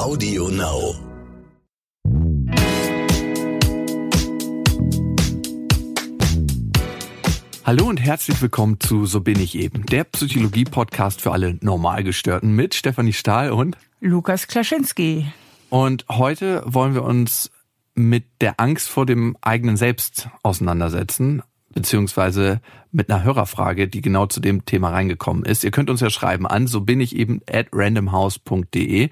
Audio Now. Hallo und herzlich willkommen zu So bin ich eben, der Psychologie-Podcast für alle Normalgestörten mit Stefanie Stahl und Lukas Klaschinski. Und heute wollen wir uns mit der Angst vor dem eigenen Selbst auseinandersetzen beziehungsweise mit einer Hörerfrage, die genau zu dem Thema reingekommen ist. Ihr könnt uns ja schreiben an, so bin ich eben at randomhouse.de.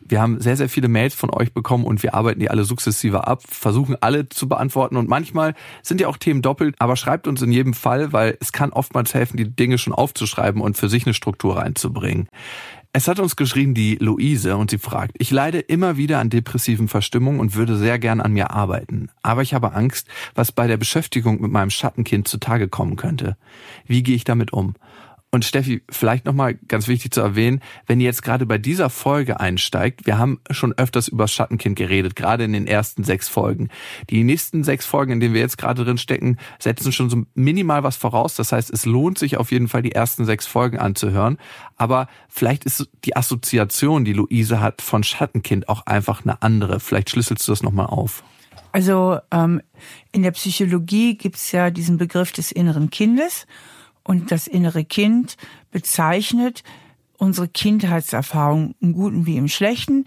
Wir haben sehr, sehr viele Mails von euch bekommen und wir arbeiten die alle sukzessive ab, versuchen alle zu beantworten und manchmal sind ja auch Themen doppelt, aber schreibt uns in jedem Fall, weil es kann oftmals helfen, die Dinge schon aufzuschreiben und für sich eine Struktur reinzubringen. Es hat uns geschrieben die Luise und sie fragt, ich leide immer wieder an depressiven Verstimmungen und würde sehr gern an mir arbeiten. Aber ich habe Angst, was bei der Beschäftigung mit meinem Schattenkind zutage kommen könnte. Wie gehe ich damit um? Und Steffi, vielleicht nochmal ganz wichtig zu erwähnen, wenn ihr jetzt gerade bei dieser Folge einsteigt, wir haben schon öfters über Schattenkind geredet, gerade in den ersten sechs Folgen. Die nächsten sechs Folgen, in denen wir jetzt gerade drin stecken, setzen schon so minimal was voraus. Das heißt, es lohnt sich auf jeden Fall, die ersten sechs Folgen anzuhören. Aber vielleicht ist die Assoziation, die Luise hat von Schattenkind auch einfach eine andere. Vielleicht schlüsselst du das nochmal auf. Also ähm, in der Psychologie gibt's ja diesen Begriff des inneren Kindes. Und das innere Kind bezeichnet. Unsere Kindheitserfahrung im Guten wie im Schlechten,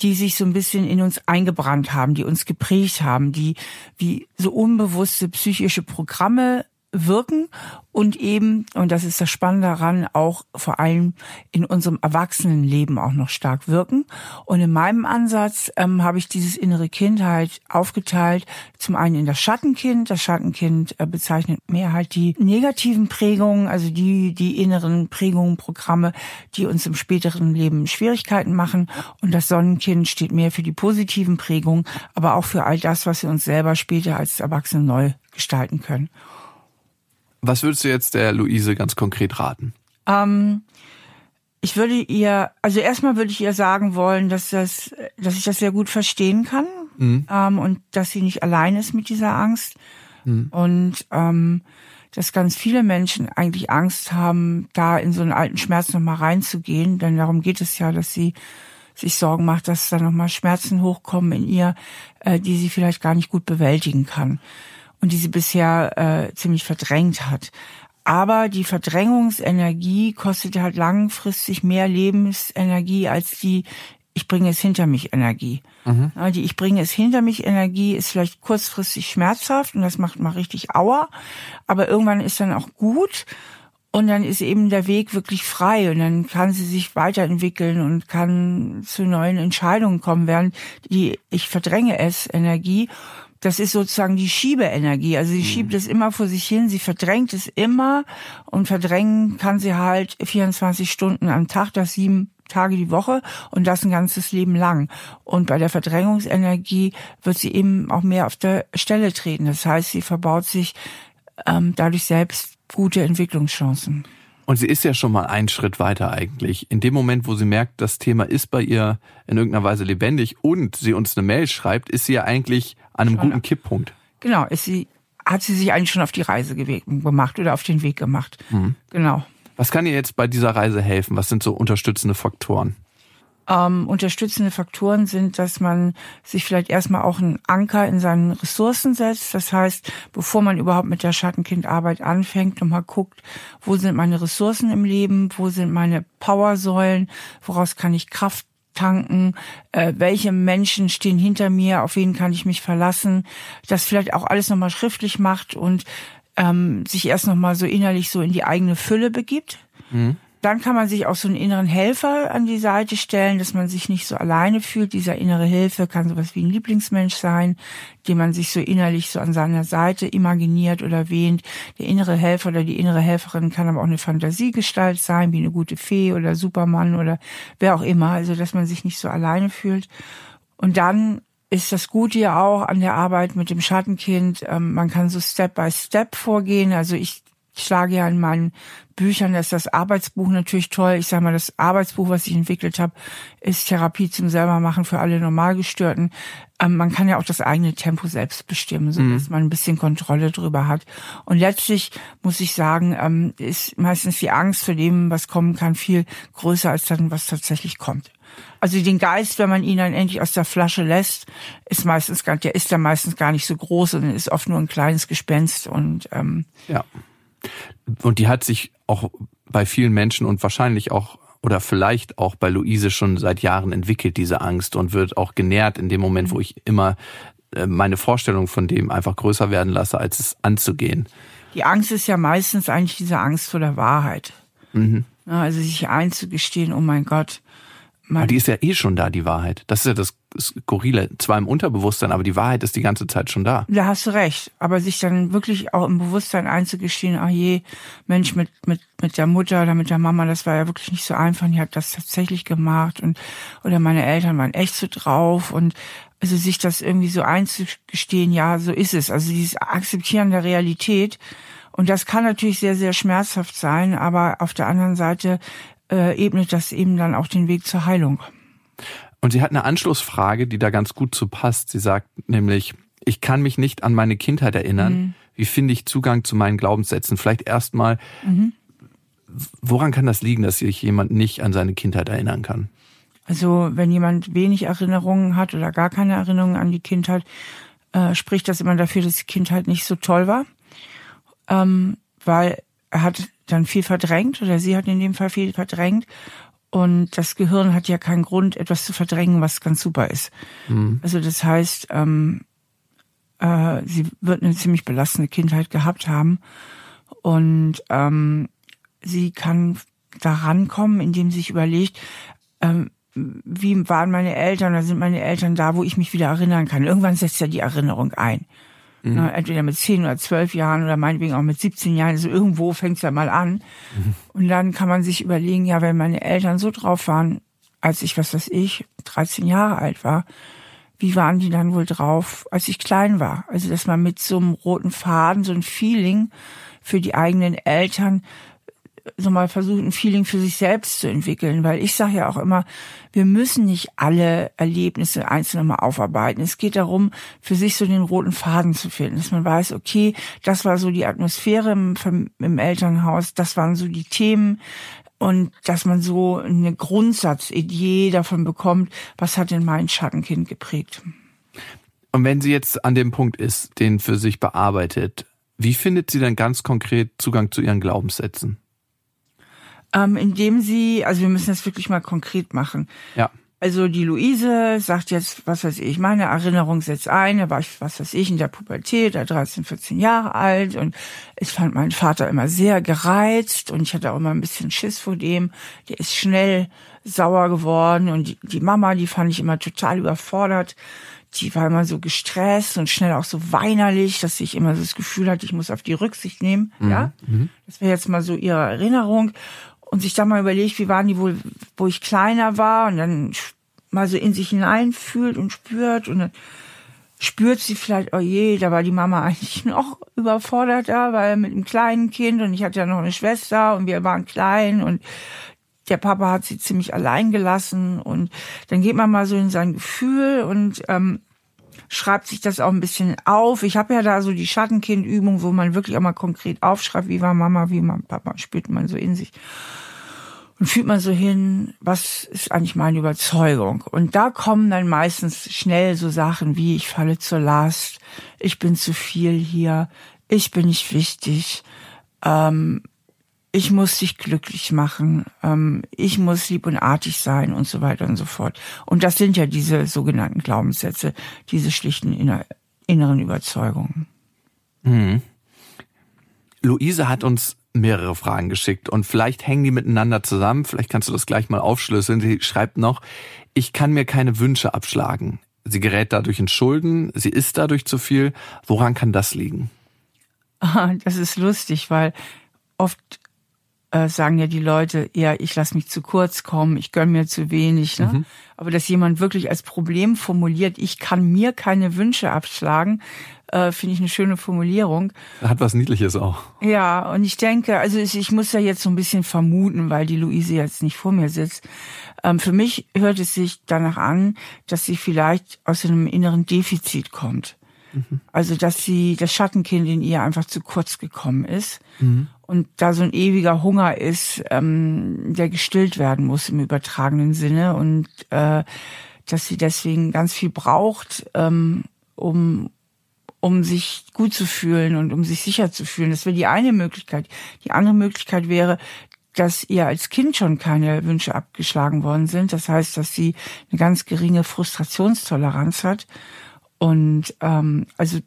die sich so ein bisschen in uns eingebrannt haben, die uns geprägt haben, die wie so unbewusste psychische Programme wirken und eben, und das ist das Spannende daran, auch vor allem in unserem Erwachsenenleben auch noch stark wirken. Und in meinem Ansatz ähm, habe ich dieses innere Kind halt aufgeteilt, zum einen in das Schattenkind. Das Schattenkind äh, bezeichnet mehr halt die negativen Prägungen, also die, die inneren Prägungen, Programme, die uns im späteren Leben Schwierigkeiten machen. Und das Sonnenkind steht mehr für die positiven Prägungen, aber auch für all das, was wir uns selber später als Erwachsene neu gestalten können. Was würdest du jetzt der Luise ganz konkret raten? Ähm, ich würde ihr, also erstmal würde ich ihr sagen wollen, dass das, dass ich das sehr gut verstehen kann mhm. ähm, und dass sie nicht allein ist mit dieser Angst mhm. und ähm, dass ganz viele Menschen eigentlich Angst haben, da in so einen alten Schmerz nochmal reinzugehen, denn darum geht es ja, dass sie sich Sorgen macht, dass da nochmal Schmerzen hochkommen in ihr, äh, die sie vielleicht gar nicht gut bewältigen kann und die sie bisher äh, ziemlich verdrängt hat. Aber die Verdrängungsenergie kostet halt langfristig mehr Lebensenergie als die ich bringe es hinter mich Energie. Mhm. Die ich bringe es hinter mich Energie ist vielleicht kurzfristig schmerzhaft und das macht mal richtig Aua, aber irgendwann ist dann auch gut und dann ist eben der Weg wirklich frei und dann kann sie sich weiterentwickeln und kann zu neuen Entscheidungen kommen, während die ich verdränge es Energie das ist sozusagen die Schiebeenergie. Also sie mhm. schiebt es immer vor sich hin, sie verdrängt es immer und verdrängen kann sie halt 24 Stunden am Tag, das sieben Tage die Woche und das ein ganzes Leben lang. Und bei der Verdrängungsenergie wird sie eben auch mehr auf der Stelle treten. Das heißt, sie verbaut sich ähm, dadurch selbst gute Entwicklungschancen. Und sie ist ja schon mal einen Schritt weiter eigentlich. In dem Moment, wo sie merkt, das Thema ist bei ihr in irgendeiner Weise lebendig und sie uns eine Mail schreibt, ist sie ja eigentlich an einem schon guten Kipppunkt. Genau, ist sie, hat sie sich eigentlich schon auf die Reise gemacht oder auf den Weg gemacht. Mhm. Genau. Was kann ihr jetzt bei dieser Reise helfen? Was sind so unterstützende Faktoren? Ähm, unterstützende Faktoren sind, dass man sich vielleicht erstmal auch einen Anker in seinen Ressourcen setzt. Das heißt, bevor man überhaupt mit der Schattenkindarbeit anfängt und mal guckt, wo sind meine Ressourcen im Leben, wo sind meine Powersäulen, woraus kann ich Kraft tanken, äh, welche Menschen stehen hinter mir, auf wen kann ich mich verlassen, das vielleicht auch alles nochmal schriftlich macht und ähm, sich erst nochmal so innerlich so in die eigene Fülle begibt. Mhm. Dann kann man sich auch so einen inneren Helfer an die Seite stellen, dass man sich nicht so alleine fühlt. Dieser innere Hilfe kann sowas wie ein Lieblingsmensch sein, den man sich so innerlich so an seiner Seite imaginiert oder wähnt. Der innere Helfer oder die innere Helferin kann aber auch eine Fantasiegestalt sein, wie eine gute Fee oder Supermann oder wer auch immer. Also, dass man sich nicht so alleine fühlt. Und dann ist das Gute ja auch an der Arbeit mit dem Schattenkind. Ähm, man kann so Step by Step vorgehen. Also ich ich schlage ja in meinen Büchern, das ist das Arbeitsbuch natürlich toll. Ich sage mal, das Arbeitsbuch, was ich entwickelt habe, ist Therapie zum Selbermachen für alle Normalgestörten. ähm, man kann ja auch das eigene Tempo selbst bestimmen, so dass mhm. man ein bisschen Kontrolle drüber hat. Und letztlich muss ich sagen, ähm, ist meistens die Angst vor dem, was kommen kann, viel größer als dann, was tatsächlich kommt. Also den Geist, wenn man ihn dann endlich aus der Flasche lässt, ist meistens gar, der ist dann meistens gar nicht so groß und ist oft nur ein kleines Gespenst und ähm, ja. Und die hat sich auch bei vielen Menschen und wahrscheinlich auch oder vielleicht auch bei Luise schon seit Jahren entwickelt, diese Angst und wird auch genährt in dem Moment, wo ich immer äh, meine Vorstellung von dem einfach größer werden lasse, als es anzugehen. Die Angst ist ja meistens eigentlich diese Angst vor der Wahrheit. Mhm. Also sich einzugestehen, oh mein Gott, man die ist ja eh schon da, die Wahrheit. Das ist ja das Skurrile. Zwar im Unterbewusstsein, aber die Wahrheit ist die ganze Zeit schon da. Da hast du recht. Aber sich dann wirklich auch im Bewusstsein einzugestehen, ach je, Mensch, mit, mit, mit der Mutter oder mit der Mama, das war ja wirklich nicht so einfach. Die hat das tatsächlich gemacht und, oder meine Eltern waren echt so drauf und, also sich das irgendwie so einzugestehen, ja, so ist es. Also dieses Akzeptieren der Realität. Und das kann natürlich sehr, sehr schmerzhaft sein, aber auf der anderen Seite äh, ebnet das eben dann auch den Weg zur Heilung. Und sie hat eine Anschlussfrage, die da ganz gut zu passt. Sie sagt nämlich, ich kann mich nicht an meine Kindheit erinnern. Mhm. Wie finde ich Zugang zu meinen Glaubenssätzen? Vielleicht erstmal, mhm. woran kann das liegen, dass sich jemand nicht an seine Kindheit erinnern kann? Also wenn jemand wenig Erinnerungen hat oder gar keine Erinnerungen an die Kindheit, äh, spricht das immer dafür, dass die Kindheit nicht so toll war, ähm, weil er hat dann viel verdrängt oder sie hat in dem Fall viel verdrängt. Und das Gehirn hat ja keinen Grund, etwas zu verdrängen, was ganz super ist. Mhm. Also das heißt, ähm, äh, sie wird eine ziemlich belastende Kindheit gehabt haben. Und ähm, sie kann da rankommen, indem sie sich überlegt, ähm, wie waren meine Eltern oder sind meine Eltern da, wo ich mich wieder erinnern kann. Irgendwann setzt ja die Erinnerung ein. Mhm. Na, entweder mit zehn oder zwölf Jahren oder meinetwegen auch mit 17 Jahren. Also irgendwo fängt es ja mal an. Mhm. Und dann kann man sich überlegen, ja, wenn meine Eltern so drauf waren, als ich, was weiß ich, 13 Jahre alt war, wie waren die dann wohl drauf, als ich klein war? Also, dass man mit so einem roten Faden, so ein Feeling für die eigenen Eltern so mal versucht, ein Feeling für sich selbst zu entwickeln, weil ich sage ja auch immer, wir müssen nicht alle Erlebnisse einzeln mal aufarbeiten. Es geht darum, für sich so den roten Faden zu finden, dass man weiß, okay, das war so die Atmosphäre im, im Elternhaus, das waren so die Themen, und dass man so eine Grundsatzidee davon bekommt, was hat denn mein Schattenkind geprägt. Und wenn sie jetzt an dem Punkt ist, den für sich bearbeitet, wie findet sie dann ganz konkret Zugang zu ihren Glaubenssätzen? Ähm, indem sie, also wir müssen das wirklich mal konkret machen. Ja. Also die Luise sagt jetzt, was weiß ich, meine Erinnerung setzt ein, da war ich, was weiß ich, in der Pubertät, da 13, 14 Jahre alt und ich fand meinen Vater immer sehr gereizt und ich hatte auch immer ein bisschen Schiss vor dem. Der ist schnell sauer geworden und die, die Mama, die fand ich immer total überfordert. Die war immer so gestresst und schnell auch so weinerlich, dass ich immer so das Gefühl hatte, ich muss auf die Rücksicht nehmen. Mhm. Ja, mhm. das wäre jetzt mal so ihre Erinnerung und sich da mal überlegt, wie waren die wohl, wo ich kleiner war und dann mal so in sich hineinfühlt und spürt und dann spürt sie vielleicht, oh je, da war die Mama eigentlich noch überfordert da, weil mit einem kleinen Kind und ich hatte ja noch eine Schwester und wir waren klein und der Papa hat sie ziemlich allein gelassen und dann geht man mal so in sein Gefühl und ähm, schreibt sich das auch ein bisschen auf. Ich habe ja da so die Schattenkindübung, wo man wirklich auch mal konkret aufschreibt, wie war Mama, wie war Papa, spürt man so in sich und fühlt man so hin, was ist eigentlich meine Überzeugung? Und da kommen dann meistens schnell so Sachen wie, ich falle zur Last, ich bin zu viel hier, ich bin nicht wichtig, ähm, ich muss dich glücklich machen, ähm, ich muss lieb und artig sein und so weiter und so fort. Und das sind ja diese sogenannten Glaubenssätze, diese schlichten inner, inneren Überzeugungen. Mhm. Luise hat uns mehrere Fragen geschickt und vielleicht hängen die miteinander zusammen. Vielleicht kannst du das gleich mal aufschlüsseln. Sie schreibt noch, ich kann mir keine Wünsche abschlagen. Sie gerät dadurch in Schulden, sie isst dadurch zu viel. Woran kann das liegen? Das ist lustig, weil oft äh, sagen ja die Leute eher, ich lasse mich zu kurz kommen, ich gönn mir zu wenig. Ne? Mhm. Aber dass jemand wirklich als Problem formuliert, ich kann mir keine Wünsche abschlagen, äh, finde ich eine schöne Formulierung. Hat was Niedliches auch. Ja, und ich denke, also ich, ich muss ja jetzt so ein bisschen vermuten, weil die Luise jetzt nicht vor mir sitzt. Ähm, für mich hört es sich danach an, dass sie vielleicht aus einem inneren Defizit kommt. Mhm. Also, dass sie, das Schattenkind in ihr einfach zu kurz gekommen ist. Mhm. Und da so ein ewiger Hunger ist, ähm, der gestillt werden muss im übertragenen Sinne. Und äh, dass sie deswegen ganz viel braucht, ähm, um, um sich gut zu fühlen und um sich sicher zu fühlen. Das wäre die eine Möglichkeit. Die andere Möglichkeit wäre, dass ihr als Kind schon keine Wünsche abgeschlagen worden sind. Das heißt, dass sie eine ganz geringe Frustrationstoleranz hat und ähm, also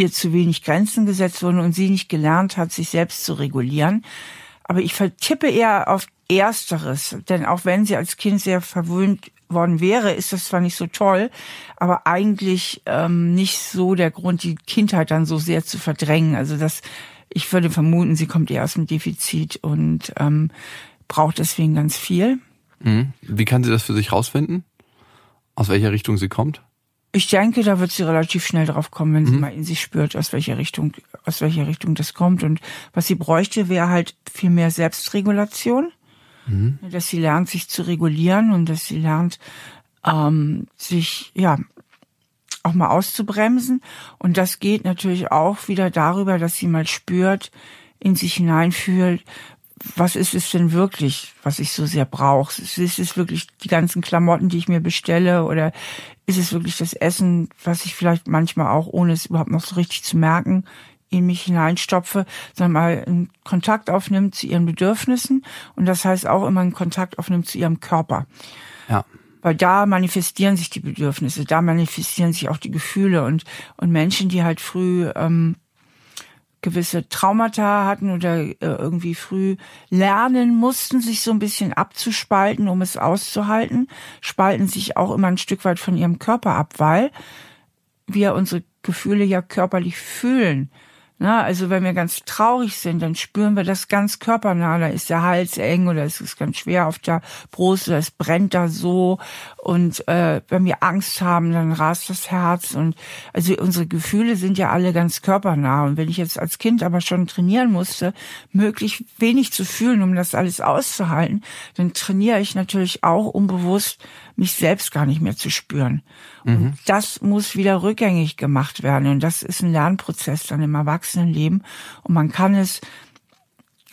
ihr zu wenig Grenzen gesetzt wurden und sie nicht gelernt hat, sich selbst zu regulieren. Aber ich vertippe eher auf Ersteres, denn auch wenn sie als Kind sehr verwöhnt worden wäre, ist das zwar nicht so toll, aber eigentlich ähm, nicht so der Grund, die Kindheit dann so sehr zu verdrängen. Also das, ich würde vermuten, sie kommt eher aus dem Defizit und ähm, braucht deswegen ganz viel. Mhm. Wie kann sie das für sich rausfinden? Aus welcher Richtung sie kommt? Ich denke, da wird sie relativ schnell drauf kommen, wenn sie mhm. mal in sich spürt, aus welcher Richtung, aus welcher Richtung das kommt. Und was sie bräuchte, wäre halt viel mehr Selbstregulation mhm. dass sie lernt, sich zu regulieren und dass sie lernt, ähm, sich ja auch mal auszubremsen. Und das geht natürlich auch wieder darüber, dass sie mal spürt, in sich hineinfühlt, was ist es denn wirklich, was ich so sehr brauche? Ist es wirklich die ganzen Klamotten, die ich mir bestelle? Oder ist es wirklich das Essen, was ich vielleicht manchmal auch, ohne es überhaupt noch so richtig zu merken, in mich hineinstopfe, sondern mal einen Kontakt aufnimmt zu ihren Bedürfnissen und das heißt auch immer einen Kontakt aufnimmt zu ihrem Körper. Ja. Weil da manifestieren sich die Bedürfnisse, da manifestieren sich auch die Gefühle und, und Menschen, die halt früh ähm, gewisse Traumata hatten oder äh, irgendwie früh lernen mussten, sich so ein bisschen abzuspalten, um es auszuhalten, spalten sich auch immer ein Stück weit von ihrem Körper ab, weil wir unsere Gefühle ja körperlich fühlen. Na, also wenn wir ganz traurig sind, dann spüren wir das ganz körpernah. Da ist der Hals eng oder es ist ganz schwer auf der Brust oder es brennt da so. Und äh, wenn wir Angst haben, dann rast das Herz. Und also unsere Gefühle sind ja alle ganz körpernah. Und wenn ich jetzt als Kind aber schon trainieren musste, möglichst wenig zu fühlen, um das alles auszuhalten, dann trainiere ich natürlich auch unbewusst mich selbst gar nicht mehr zu spüren. Mhm. Und das muss wieder rückgängig gemacht werden. Und das ist ein Lernprozess dann im Erwachsenenleben. Und man kann es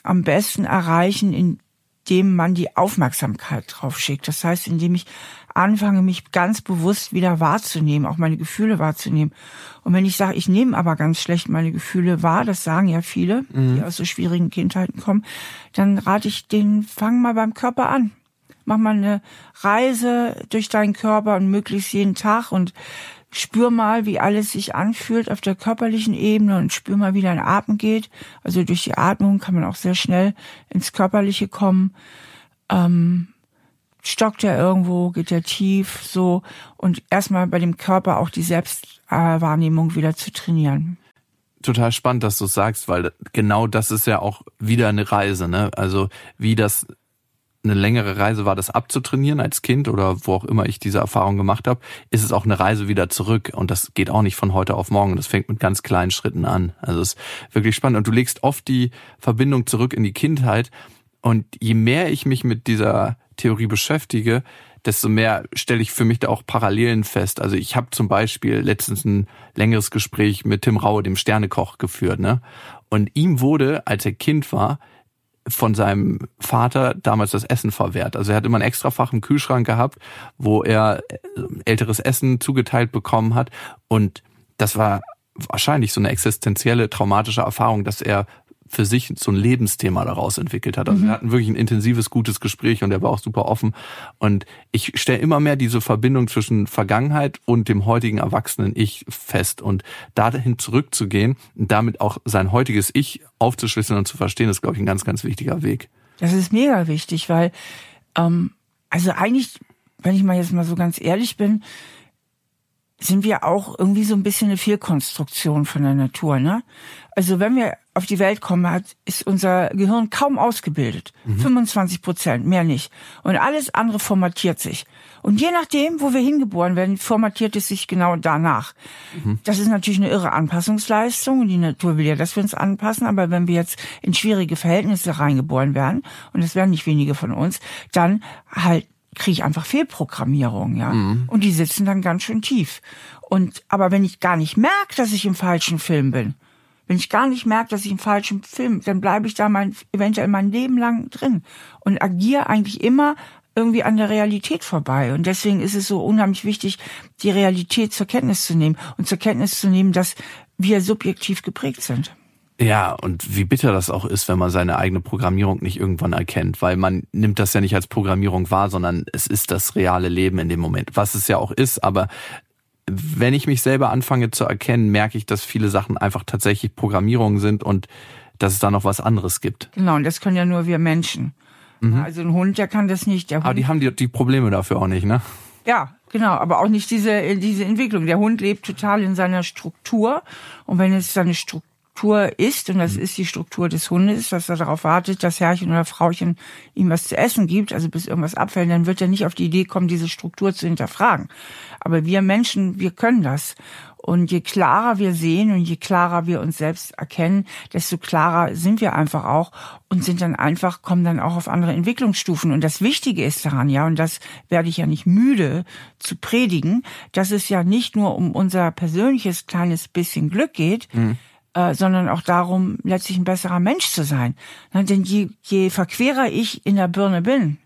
am besten erreichen, indem man die Aufmerksamkeit drauf schickt. Das heißt, indem ich anfange, mich ganz bewusst wieder wahrzunehmen, auch meine Gefühle wahrzunehmen. Und wenn ich sage, ich nehme aber ganz schlecht meine Gefühle wahr, das sagen ja viele, mhm. die aus so schwierigen Kindheiten kommen, dann rate ich denen, fang mal beim Körper an mach mal eine Reise durch deinen Körper und möglichst jeden Tag und spür mal, wie alles sich anfühlt auf der körperlichen Ebene und spür mal, wie dein Atem geht. Also durch die Atmung kann man auch sehr schnell ins Körperliche kommen. Ähm, stockt er irgendwo, geht er tief, so und erstmal bei dem Körper auch die Selbstwahrnehmung wieder zu trainieren total spannend, dass du sagst, weil genau das ist ja auch wieder eine Reise, ne? Also wie das eine längere Reise war, das abzutrainieren als Kind oder wo auch immer ich diese Erfahrung gemacht habe, ist es auch eine Reise wieder zurück. Und das geht auch nicht von heute auf morgen. Das fängt mit ganz kleinen Schritten an. Also es ist wirklich spannend. Und du legst oft die Verbindung zurück in die Kindheit. Und je mehr ich mich mit dieser Theorie beschäftige, desto mehr stelle ich für mich da auch Parallelen fest. Also ich habe zum Beispiel letztens ein längeres Gespräch mit Tim Raue, dem Sternekoch, geführt. Ne? Und ihm wurde, als er Kind war, von seinem Vater damals das Essen verwehrt. Also er hat immer ein Extrafach im Kühlschrank gehabt, wo er äh, älteres Essen zugeteilt bekommen hat. Und das war wahrscheinlich so eine existenzielle traumatische Erfahrung, dass er für sich so ein Lebensthema daraus entwickelt hat. Also mhm. wir hatten wirklich ein intensives, gutes Gespräch und er war auch super offen. Und ich stelle immer mehr diese Verbindung zwischen Vergangenheit und dem heutigen erwachsenen Ich fest. Und dahin zurückzugehen und damit auch sein heutiges Ich aufzuschlüsseln und zu verstehen, ist, glaube ich, ein ganz, ganz wichtiger Weg. Das ist mega wichtig, weil, ähm, also eigentlich, wenn ich mal jetzt mal so ganz ehrlich bin, sind wir auch irgendwie so ein bisschen eine Fehlkonstruktion von der Natur, ne? Also wenn wir auf die Welt kommen, hat, ist unser Gehirn kaum ausgebildet. Mhm. 25 Prozent, mehr nicht. Und alles andere formatiert sich. Und je nachdem, wo wir hingeboren werden, formatiert es sich genau danach. Mhm. Das ist natürlich eine irre Anpassungsleistung. Die Natur will ja, dass wir uns anpassen. Aber wenn wir jetzt in schwierige Verhältnisse reingeboren werden, und es werden nicht wenige von uns, dann halt kriege ich einfach Fehlprogrammierung, ja. Mhm. Und die sitzen dann ganz schön tief. Und aber wenn ich gar nicht merke, dass ich im falschen Film bin, wenn ich gar nicht merke, dass ich im falschen Film, dann bleibe ich da mein, eventuell mein Leben lang drin und agiere eigentlich immer irgendwie an der Realität vorbei. Und deswegen ist es so unheimlich wichtig, die Realität zur Kenntnis zu nehmen und zur Kenntnis zu nehmen, dass wir subjektiv geprägt sind. Ja, und wie bitter das auch ist, wenn man seine eigene Programmierung nicht irgendwann erkennt, weil man nimmt das ja nicht als Programmierung wahr, sondern es ist das reale Leben in dem Moment, was es ja auch ist, aber wenn ich mich selber anfange zu erkennen, merke ich, dass viele Sachen einfach tatsächlich Programmierungen sind und dass es da noch was anderes gibt. Genau, und das können ja nur wir Menschen. Mhm. Also ein Hund, der kann das nicht. Der aber die haben die, die Probleme dafür auch nicht, ne? Ja, genau, aber auch nicht diese, diese Entwicklung. Der Hund lebt total in seiner Struktur und wenn es seine Struktur Struktur ist, und das mhm. ist die Struktur des Hundes, dass er darauf wartet, dass Herrchen oder Frauchen ihm was zu essen gibt, also bis irgendwas abfällt, dann wird er nicht auf die Idee kommen, diese Struktur zu hinterfragen. Aber wir Menschen, wir können das. Und je klarer wir sehen und je klarer wir uns selbst erkennen, desto klarer sind wir einfach auch und sind dann einfach, kommen dann auch auf andere Entwicklungsstufen. Und das Wichtige ist daran, ja, und das werde ich ja nicht müde zu predigen, dass es ja nicht nur um unser persönliches kleines bisschen Glück geht, mhm äh, sondern auch darum, letztlich ein besserer Mensch zu sein. denn je, je verquerer ich in der Birne bin,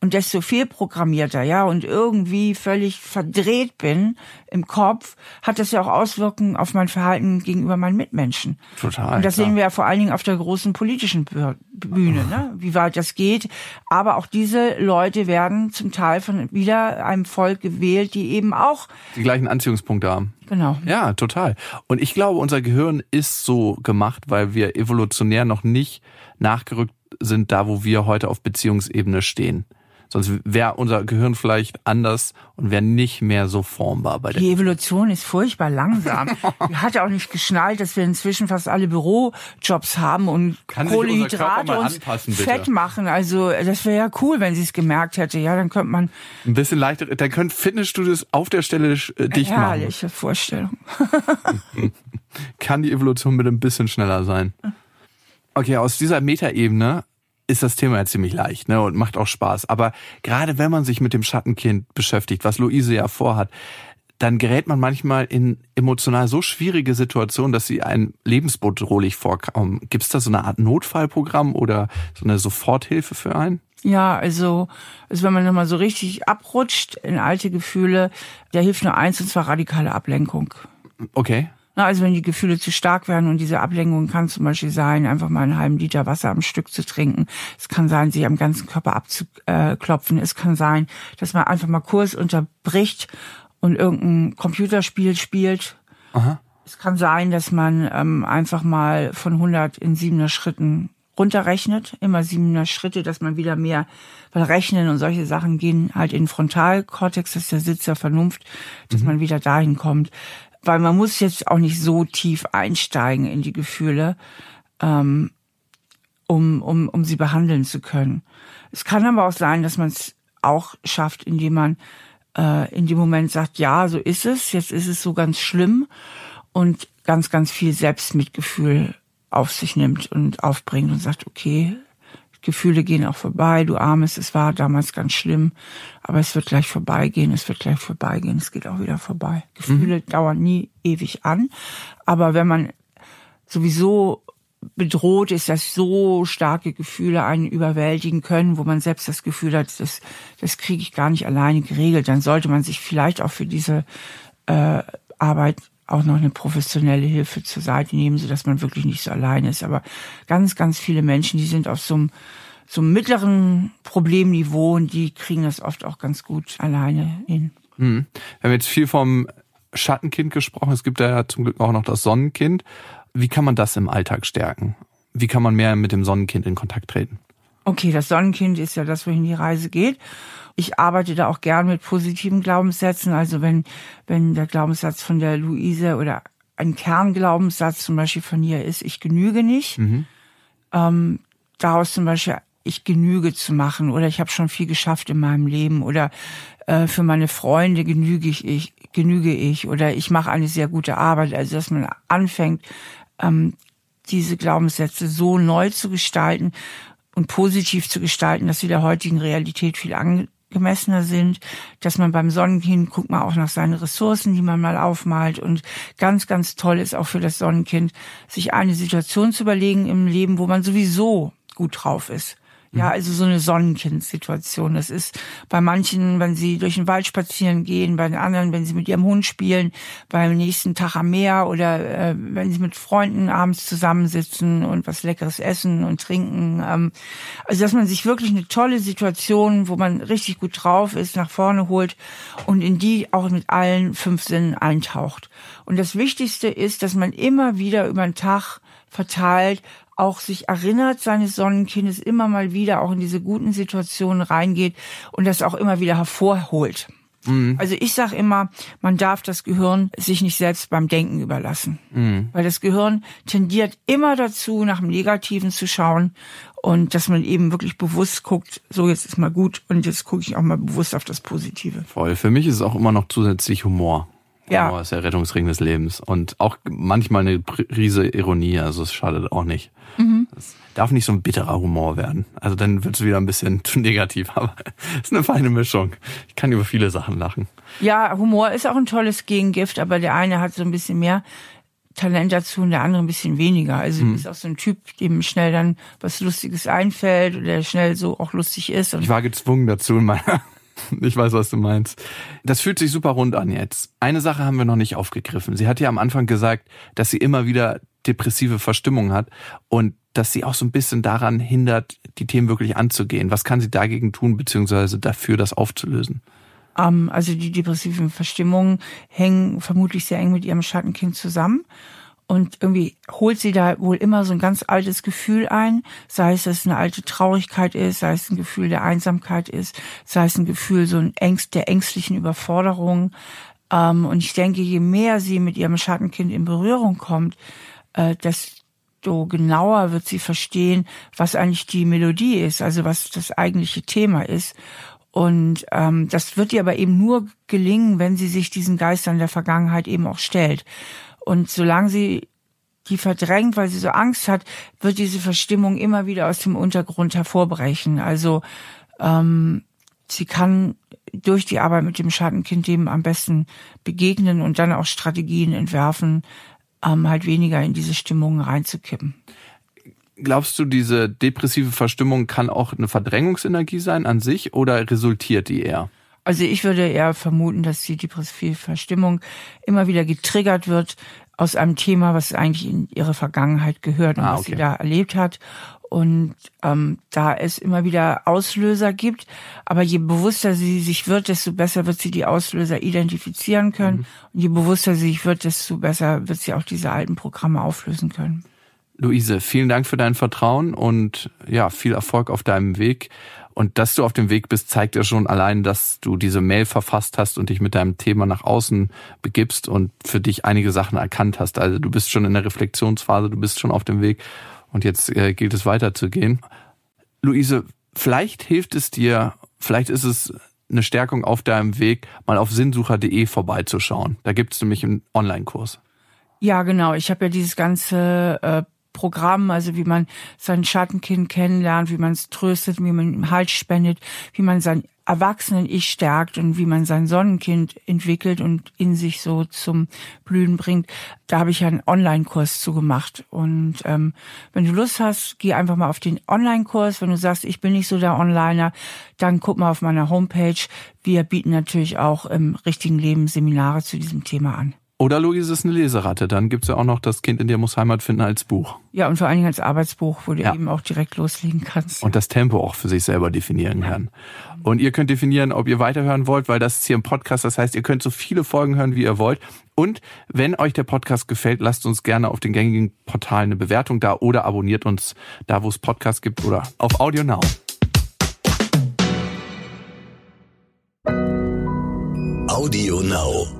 und desto viel programmierter, ja, und irgendwie völlig verdreht bin im Kopf, hat das ja auch Auswirkungen auf mein Verhalten gegenüber meinen Mitmenschen. Total. Und das klar. sehen wir ja vor allen Dingen auf der großen politischen Bühne, ne? wie weit das geht. Aber auch diese Leute werden zum Teil von wieder einem Volk gewählt, die eben auch die gleichen Anziehungspunkte haben. Genau. Ja, total. Und ich glaube, unser Gehirn ist so gemacht, weil wir evolutionär noch nicht nachgerückt sind, da wo wir heute auf Beziehungsebene stehen. Sonst wäre unser Gehirn vielleicht anders und wäre nicht mehr so formbar bei der. Die Evolution ist furchtbar langsam. Die hat ja auch nicht geschnallt, dass wir inzwischen fast alle Bürojobs haben und Kann Kohlehydrate uns fett machen. Also das wäre ja cool, wenn sie es gemerkt hätte. Ja, dann könnte man ein bisschen leichter. Dann können Fitnessstudios auf der Stelle äh, dicht machen. Herrliche Vorstellung. Kann die Evolution mit ein bisschen schneller sein? Okay, aus dieser Metaebene ist das Thema ja ziemlich leicht ne, und macht auch Spaß. Aber gerade wenn man sich mit dem Schattenkind beschäftigt, was Luise ja vorhat, dann gerät man manchmal in emotional so schwierige Situationen, dass sie einem lebensbedrohlich vorkommen. Gibt es da so eine Art Notfallprogramm oder so eine Soforthilfe für einen? Ja, also, also wenn man nochmal so richtig abrutscht in alte Gefühle, da hilft nur eins, und zwar radikale Ablenkung. Okay. Also wenn die Gefühle zu stark werden und diese Ablenkung kann zum Beispiel sein, einfach mal einen halben Liter Wasser am Stück zu trinken. Es kann sein, sich am ganzen Körper abzuklopfen. Es kann sein, dass man einfach mal Kurs unterbricht und irgendein Computerspiel spielt. Aha. Es kann sein, dass man ähm, einfach mal von 100 in 7er Schritten runterrechnet, immer 7er Schritte, dass man wieder mehr, weil Rechnen und solche Sachen gehen halt in den Frontalkortex, das ist der Sitz der Vernunft, dass mhm. man wieder dahin kommt weil man muss jetzt auch nicht so tief einsteigen in die Gefühle, ähm, um, um, um sie behandeln zu können. Es kann aber auch sein, dass man es auch schafft, indem man äh, in dem Moment sagt, ja, so ist es, jetzt ist es so ganz schlimm und ganz, ganz viel Selbstmitgefühl auf sich nimmt und aufbringt und sagt, okay, Gefühle gehen auch vorbei, du armes, es war damals ganz schlimm, aber es wird gleich vorbeigehen, es wird gleich vorbeigehen, es geht auch wieder vorbei. Gefühle mhm. dauern nie ewig an, aber wenn man sowieso bedroht ist, dass so starke Gefühle einen überwältigen können, wo man selbst das Gefühl hat, das, das kriege ich gar nicht alleine geregelt, dann sollte man sich vielleicht auch für diese äh, Arbeit auch noch eine professionelle Hilfe zur Seite nehmen, so dass man wirklich nicht so allein ist. Aber ganz, ganz viele Menschen, die sind auf so einem, so einem mittleren Problemniveau und die kriegen das oft auch ganz gut alleine hin. Hm. Wir haben jetzt viel vom Schattenkind gesprochen. Es gibt ja zum Glück auch noch das Sonnenkind. Wie kann man das im Alltag stärken? Wie kann man mehr mit dem Sonnenkind in Kontakt treten? Okay, das Sonnenkind ist ja das, wohin die Reise geht ich arbeite da auch gern mit positiven Glaubenssätzen. Also wenn, wenn der Glaubenssatz von der Luise oder ein Kernglaubenssatz zum Beispiel von ihr ist, ich genüge nicht. Mhm. Ähm, daraus zum Beispiel ich genüge zu machen oder ich habe schon viel geschafft in meinem Leben oder äh, für meine Freunde genüge ich, ich genüge ich oder ich mache eine sehr gute Arbeit. Also dass man anfängt, ähm, diese Glaubenssätze so neu zu gestalten und positiv zu gestalten, dass sie der heutigen Realität viel angemessener sind, dass man beim Sonnenkind guckt man auch nach seinen Ressourcen, die man mal aufmalt und ganz, ganz toll ist auch für das Sonnenkind, sich eine Situation zu überlegen im Leben, wo man sowieso gut drauf ist. Ja, mhm. also so eine Sonnenkind-Situation. Das ist bei manchen, wenn sie durch den Wald spazieren gehen, bei den anderen, wenn sie mit ihrem Hund spielen, beim nächsten Tag am Meer oder äh, wenn sie mit Freunden abends zusammensitzen und was Leckeres essen und trinken. Ähm, also dass man sich wirklich eine tolle Situation, wo man richtig gut drauf ist, nach vorne holt und in die auch mit allen fünf Sinnen eintaucht. Und das Wichtigste ist, dass man immer wieder über den Tag verteilt auch sich erinnert seines Sonnenkindes immer mal wieder auch in diese guten Situationen reingeht und das auch immer wieder hervorholt. Mhm. Also ich sage immer, man darf das Gehirn sich nicht selbst beim Denken überlassen. Mhm. Weil das Gehirn tendiert immer dazu, nach dem Negativen zu schauen und dass man eben wirklich bewusst guckt, so jetzt ist mal gut und jetzt gucke ich auch mal bewusst auf das Positive. Voll. Für mich ist es auch immer noch zusätzlich Humor. Ja. Humor ist der Rettungsring des Lebens. Und auch manchmal eine riese Ironie, also es schadet auch nicht. Mhm. Es darf nicht so ein bitterer Humor werden. Also dann wird es wieder ein bisschen zu negativ, aber es ist eine feine Mischung. Ich kann über viele Sachen lachen. Ja, Humor ist auch ein tolles Gegengift, aber der eine hat so ein bisschen mehr Talent dazu und der andere ein bisschen weniger. Also mhm. ist auch so ein Typ, dem schnell dann was Lustiges einfällt oder der schnell so auch lustig ist. ich war gezwungen dazu in meiner Ich weiß, was du meinst. Das fühlt sich super rund an jetzt. Eine Sache haben wir noch nicht aufgegriffen. Sie hat ja am Anfang gesagt, dass sie immer wieder depressive Verstimmung hat und dass sie auch so ein bisschen daran hindert, die Themen wirklich anzugehen. Was kann sie dagegen tun, beziehungsweise dafür, das aufzulösen? Ähm, also die depressiven Verstimmungen hängen vermutlich sehr eng mit ihrem Schattenkind zusammen. Und irgendwie holt sie da wohl immer so ein ganz altes Gefühl ein, sei es, dass es eine alte Traurigkeit ist, sei es ein Gefühl der Einsamkeit ist, sei es ein Gefühl so ein Ängst der ängstlichen Überforderung. Ähm, und ich denke, je mehr sie mit ihrem Schattenkind in Berührung kommt, äh, desto genauer wird sie verstehen, was eigentlich die Melodie ist, also was das eigentliche Thema ist. Und ähm, das wird ihr aber eben nur gelingen, wenn sie sich diesen Geistern der Vergangenheit eben auch stellt. Und solange sie die verdrängt, weil sie so Angst hat, wird diese Verstimmung immer wieder aus dem Untergrund hervorbrechen. Also ähm, sie kann durch die Arbeit mit dem Schattenkind dem am besten begegnen und dann auch Strategien entwerfen, ähm, halt weniger in diese Stimmung reinzukippen. Glaubst du, diese depressive Verstimmung kann auch eine Verdrängungsenergie sein an sich oder resultiert die eher? Also ich würde eher vermuten, dass die depressive Verstimmung immer wieder getriggert wird aus einem Thema, was eigentlich in ihre Vergangenheit gehört und ah, okay. was sie da erlebt hat. Und ähm, da es immer wieder Auslöser gibt, aber je bewusster sie sich wird, desto besser wird sie die Auslöser identifizieren können. Mhm. Und je bewusster sie sich wird, desto besser wird sie auch diese alten Programme auflösen können. Luise, vielen Dank für dein Vertrauen und ja, viel Erfolg auf deinem Weg. Und dass du auf dem Weg bist, zeigt ja schon allein, dass du diese Mail verfasst hast und dich mit deinem Thema nach außen begibst und für dich einige Sachen erkannt hast. Also du bist schon in der Reflexionsphase, du bist schon auf dem Weg und jetzt äh, gilt es weiterzugehen. Luise, vielleicht hilft es dir, vielleicht ist es eine Stärkung auf deinem Weg, mal auf sinnsucher.de vorbeizuschauen. Da gibt es nämlich einen Online-Kurs. Ja, genau. Ich habe ja dieses ganze äh, Programm, also wie man sein Schattenkind kennenlernt, wie man es tröstet, wie man ihm Halt spendet, wie man sein Erwachsenen-Ich stärkt und wie man sein Sonnenkind entwickelt und in sich so zum Blühen bringt. Da habe ich einen Online-Kurs zugemacht. Und ähm, wenn du Lust hast, geh einfach mal auf den Online-Kurs. Wenn du sagst, ich bin nicht so der Onliner, dann guck mal auf meiner Homepage. Wir bieten natürlich auch im richtigen Leben Seminare zu diesem Thema an. Oder Luise ist eine Leseratte. Dann gibt's ja auch noch das Kind in dir muss Heimat finden als Buch. Ja, und vor allen Dingen als Arbeitsbuch, wo du ja. eben auch direkt loslegen kannst. Und das Tempo auch für sich selber definieren ja. kann. Und ihr könnt definieren, ob ihr weiterhören wollt, weil das ist hier ein Podcast. Das heißt, ihr könnt so viele Folgen hören, wie ihr wollt. Und wenn euch der Podcast gefällt, lasst uns gerne auf den gängigen Portalen eine Bewertung da oder abonniert uns da, wo es Podcasts gibt oder auf Audio Now. Audio Now.